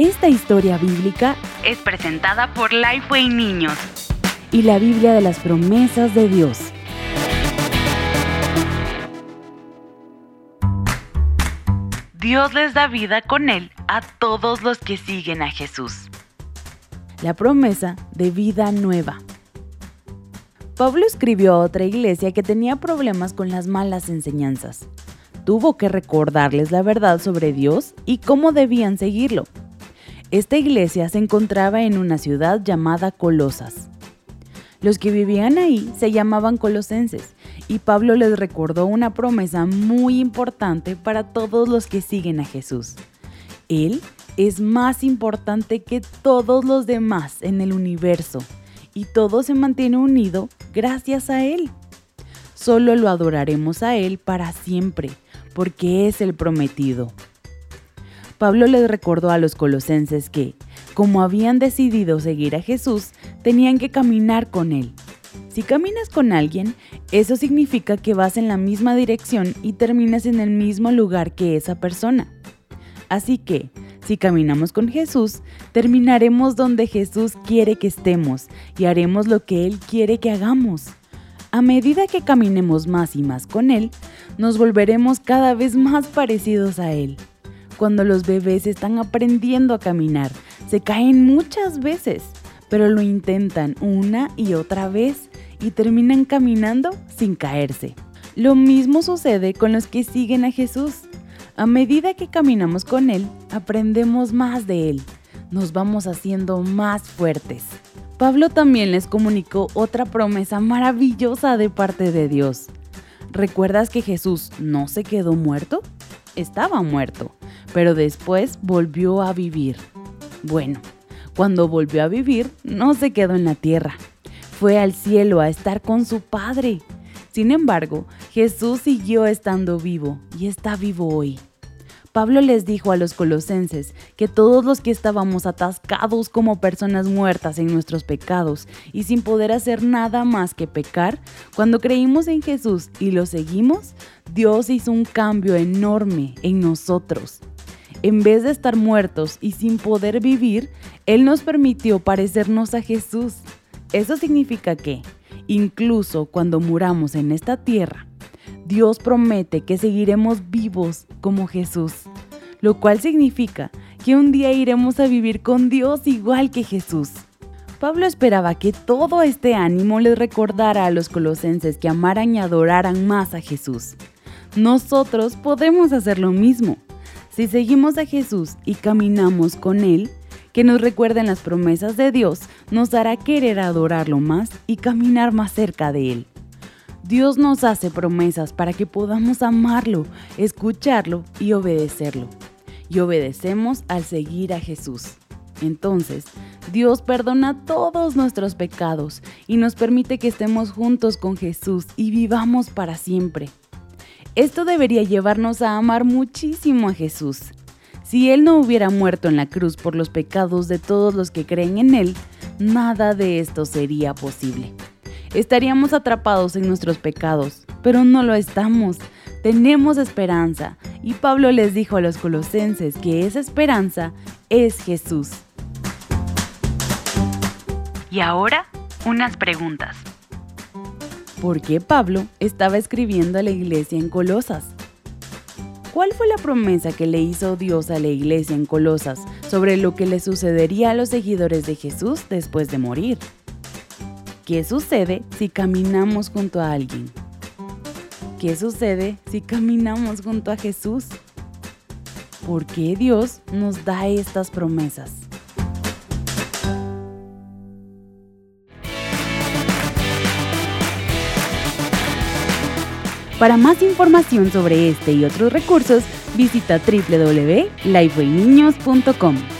Esta historia bíblica es presentada por Lifeway Niños y la Biblia de las promesas de Dios. Dios les da vida con Él a todos los que siguen a Jesús. La promesa de vida nueva. Pablo escribió a otra iglesia que tenía problemas con las malas enseñanzas. Tuvo que recordarles la verdad sobre Dios y cómo debían seguirlo. Esta iglesia se encontraba en una ciudad llamada Colosas. Los que vivían ahí se llamaban colosenses y Pablo les recordó una promesa muy importante para todos los que siguen a Jesús. Él es más importante que todos los demás en el universo y todo se mantiene unido gracias a Él. Solo lo adoraremos a Él para siempre, porque es el prometido. Pablo les recordó a los colosenses que, como habían decidido seguir a Jesús, tenían que caminar con Él. Si caminas con alguien, eso significa que vas en la misma dirección y terminas en el mismo lugar que esa persona. Así que, si caminamos con Jesús, terminaremos donde Jesús quiere que estemos y haremos lo que Él quiere que hagamos. A medida que caminemos más y más con Él, nos volveremos cada vez más parecidos a Él. Cuando los bebés están aprendiendo a caminar, se caen muchas veces, pero lo intentan una y otra vez y terminan caminando sin caerse. Lo mismo sucede con los que siguen a Jesús. A medida que caminamos con Él, aprendemos más de Él, nos vamos haciendo más fuertes. Pablo también les comunicó otra promesa maravillosa de parte de Dios. ¿Recuerdas que Jesús no se quedó muerto? Estaba muerto, pero después volvió a vivir. Bueno, cuando volvió a vivir, no se quedó en la tierra. Fue al cielo a estar con su Padre. Sin embargo, Jesús siguió estando vivo y está vivo hoy. Pablo les dijo a los colosenses que todos los que estábamos atascados como personas muertas en nuestros pecados y sin poder hacer nada más que pecar, cuando creímos en Jesús y lo seguimos, Dios hizo un cambio enorme en nosotros. En vez de estar muertos y sin poder vivir, Él nos permitió parecernos a Jesús. Eso significa que, incluso cuando muramos en esta tierra, Dios promete que seguiremos vivos como Jesús, lo cual significa que un día iremos a vivir con Dios igual que Jesús. Pablo esperaba que todo este ánimo les recordara a los colosenses que amaran y adoraran más a Jesús. Nosotros podemos hacer lo mismo. Si seguimos a Jesús y caminamos con Él, que nos recuerden las promesas de Dios, nos hará querer adorarlo más y caminar más cerca de Él. Dios nos hace promesas para que podamos amarlo, escucharlo y obedecerlo. Y obedecemos al seguir a Jesús. Entonces, Dios perdona todos nuestros pecados y nos permite que estemos juntos con Jesús y vivamos para siempre. Esto debería llevarnos a amar muchísimo a Jesús. Si Él no hubiera muerto en la cruz por los pecados de todos los que creen en Él, nada de esto sería posible. Estaríamos atrapados en nuestros pecados, pero no lo estamos. Tenemos esperanza. Y Pablo les dijo a los colosenses que esa esperanza es Jesús. Y ahora, unas preguntas. ¿Por qué Pablo estaba escribiendo a la iglesia en Colosas? ¿Cuál fue la promesa que le hizo Dios a la iglesia en Colosas sobre lo que le sucedería a los seguidores de Jesús después de morir? ¿Qué sucede si caminamos junto a alguien? ¿Qué sucede si caminamos junto a Jesús? ¿Por qué Dios nos da estas promesas? Para más información sobre este y otros recursos, visita www.lifewayniños.com.